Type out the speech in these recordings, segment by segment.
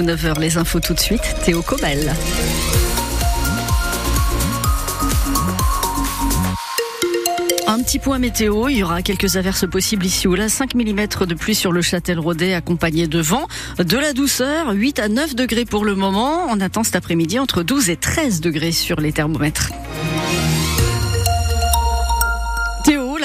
ou 9h, les infos tout de suite. Théo Cobel. Un petit point météo, il y aura quelques averses possibles ici ou là, 5 mm de pluie sur le Châtel-Rodet accompagné de vent, de la douceur, 8 à 9 degrés pour le moment. On attend cet après-midi entre 12 et 13 degrés sur les thermomètres.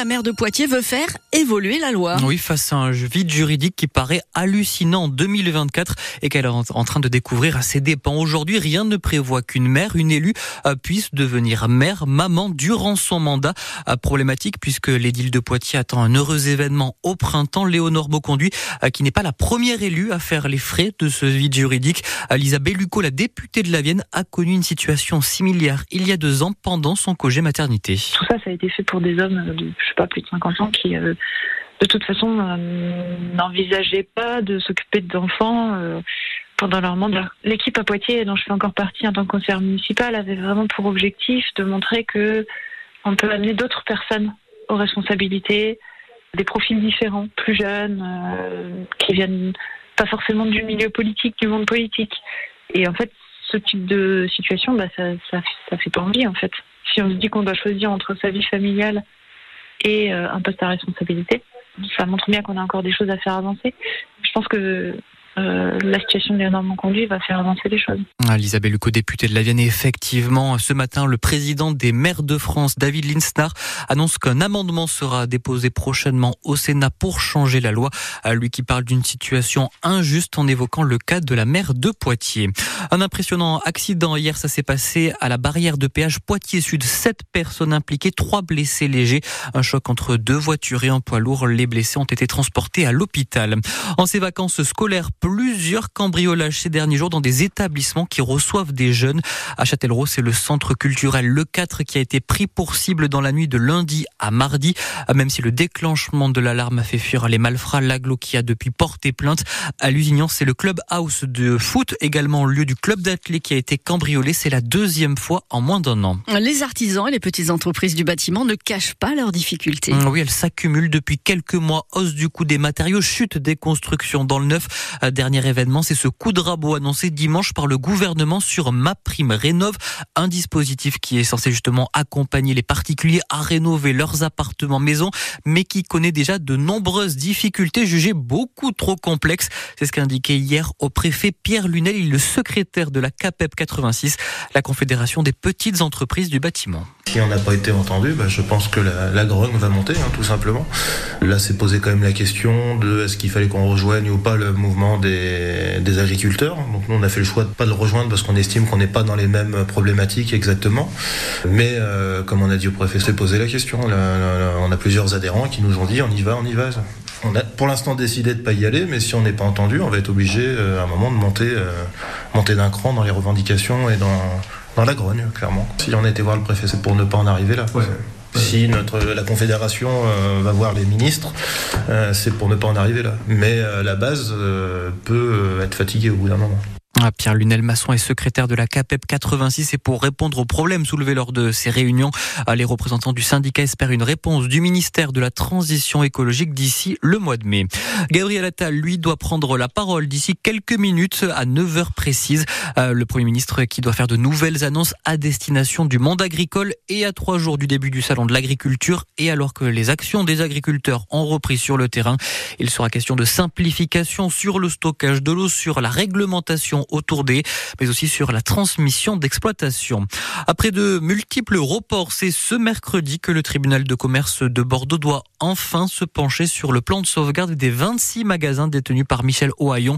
La maire de Poitiers veut faire évoluer la loi. Oui, face à un vide juridique qui paraît hallucinant en 2024 et qu'elle est en train de découvrir à ses dépens. Aujourd'hui, rien ne prévoit qu'une mère, une élue, euh, puisse devenir mère, maman durant son mandat. Euh, problématique puisque l'édile de Poitiers attend un heureux événement au printemps. Léonore Beauconduit, euh, qui n'est pas la première élue à faire les frais de ce vide juridique. Lisa Bellucco, la députée de la Vienne, a connu une situation similaire il y a deux ans pendant son congé maternité. Tout ça, ça a été fait pour des hommes de pas, plus de 50 ans qui, euh, de toute façon, euh, n'envisageaient pas de s'occuper d'enfants euh, pendant leur mandat. L'équipe à Poitiers, dont je fais encore partie en tant que conseillère municipale, avait vraiment pour objectif de montrer que on peut amener d'autres personnes aux responsabilités, des profils différents, plus jeunes, qui viennent pas forcément du milieu politique, du monde politique. Et en fait, ce type de situation, bah, ça, ça, ça fait pas envie en fait. Si on se dit qu'on doit choisir entre sa vie familiale et euh, un poste à responsabilité. Ça montre bien qu'on a encore des choses à faire avancer. Je pense que euh, la situation de Léonard conduit va faire avancer les choses. Elisabeth Lucot, députée de la Vienne, effectivement, ce matin, le président des maires de France, David Linsnar, annonce qu'un amendement sera déposé prochainement au Sénat pour changer la loi. Lui qui parle d'une situation injuste en évoquant le cas de la maire de Poitiers. Un impressionnant accident hier, ça s'est passé à la barrière de péage Poitiers-Sud. Sept personnes impliquées, trois blessés légers. Un choc entre deux voitures et un poids lourd. Les blessés ont été transportés à l'hôpital. En ces vacances scolaires, plusieurs cambriolages ces derniers jours dans des établissements qui reçoivent des jeunes. À Châtellerault, c'est le centre culturel Le 4 qui a été pris pour cible dans la nuit de lundi à mardi. Même si le déclenchement de l'alarme a fait fuir les malfrats, l'aglo qui a depuis porté plainte. À Lusignan, c'est le club house de foot, également lieu du club d'athlètes qui a été cambriolé. C'est la deuxième fois en moins d'un an. Les artisans et les petites entreprises du bâtiment ne cachent pas leurs difficultés. Oui, elles s'accumulent depuis quelques mois. Hausse du coût des matériaux, chute des constructions dans le neuf dernier événement, c'est ce coup de rabot annoncé dimanche par le gouvernement sur Ma Prime Rénove, un dispositif qui est censé justement accompagner les particuliers à rénover leurs appartements maisons, mais qui connaît déjà de nombreuses difficultés jugées beaucoup trop complexes. C'est ce qu'a indiqué hier au préfet Pierre Lunel, le secrétaire de la CAPEP 86, la Confédération des petites entreprises du bâtiment. Si on n'a pas été entendu, bah, je pense que la, la grogne va monter, hein, tout simplement. Là, c'est posé quand même la question de est-ce qu'il fallait qu'on rejoigne ou pas le mouvement des, agriculteurs. Donc nous, on a fait le choix de pas le rejoindre parce qu'on estime qu'on n'est pas dans les mêmes problématiques exactement. Mais euh, comme on a dit au préfet, c'est posé la question. On a plusieurs adhérents qui nous ont dit on y va, on y va. On a pour l'instant décidé de pas y aller, mais si on n'est pas entendu, on va être obligé euh, à un moment de monter, euh, monter d'un cran dans les revendications et dans dans la grogne, clairement. Si on a été voir le préfet, c'est pour ne pas en arriver là. Si notre, la Confédération euh, va voir les ministres, euh, c'est pour ne pas en arriver là. Mais euh, la base peut être fatiguée au bout d'un moment. Ah, Pierre Lunel Masson est secrétaire de la CAPEP 86 et pour répondre aux problèmes soulevés lors de ces réunions, les représentants du syndicat espèrent une réponse du ministère de la Transition écologique d'ici le mois de mai. Gabriel Attal, lui, doit prendre la parole d'ici quelques minutes à 9 heures précises. Le Premier ministre qui doit faire de nouvelles annonces à destination du monde agricole et à trois jours du début du salon de l'agriculture et alors que les actions des agriculteurs ont repris sur le terrain, il sera question de simplification sur le stockage de l'eau, sur la réglementation autour des, mais aussi sur la transmission d'exploitation. Après de multiples reports, c'est ce mercredi que le tribunal de commerce de Bordeaux doit enfin se pencher sur le plan de sauvegarde des 26 magasins détenus par Michel Ohaillon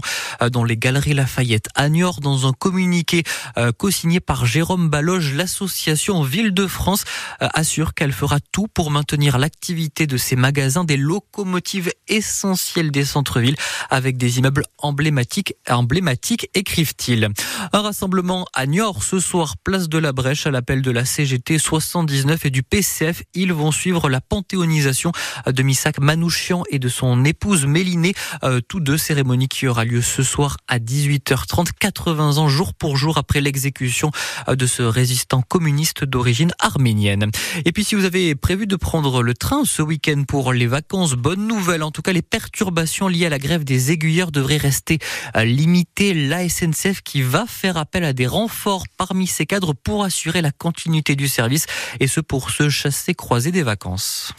dans les galeries Lafayette à Niort dans un communiqué co-signé par Jérôme Baloge, l'association Ville de France assure qu'elle fera tout pour maintenir l'activité de ces magasins des locomotives essentielles des centres-villes avec des immeubles emblématiques, emblématiques écrivent-ils. Un rassemblement à Niort ce soir, place de la Brèche à l'appel de la CGT 79 et du PCF. Ils vont suivre la panthéonisation de Missak Manouchian et de son épouse Mélinée. Euh, tous deux cérémonies qui aura lieu ce soir à 18h30, 80 ans jour pour jour après l'exécution de ce résistant communiste d'origine arménienne. Et puis si vous avez prévu de prendre le train ce week-end pour les vacances, bonne nouvelle. En tout cas, les perturbations liées à la grève des aiguilleurs devraient rester limitées. La SNCF qui va faire appel à des renforts parmi ses cadres pour assurer la continuité du service et ce pour se chasser croiser des vacances.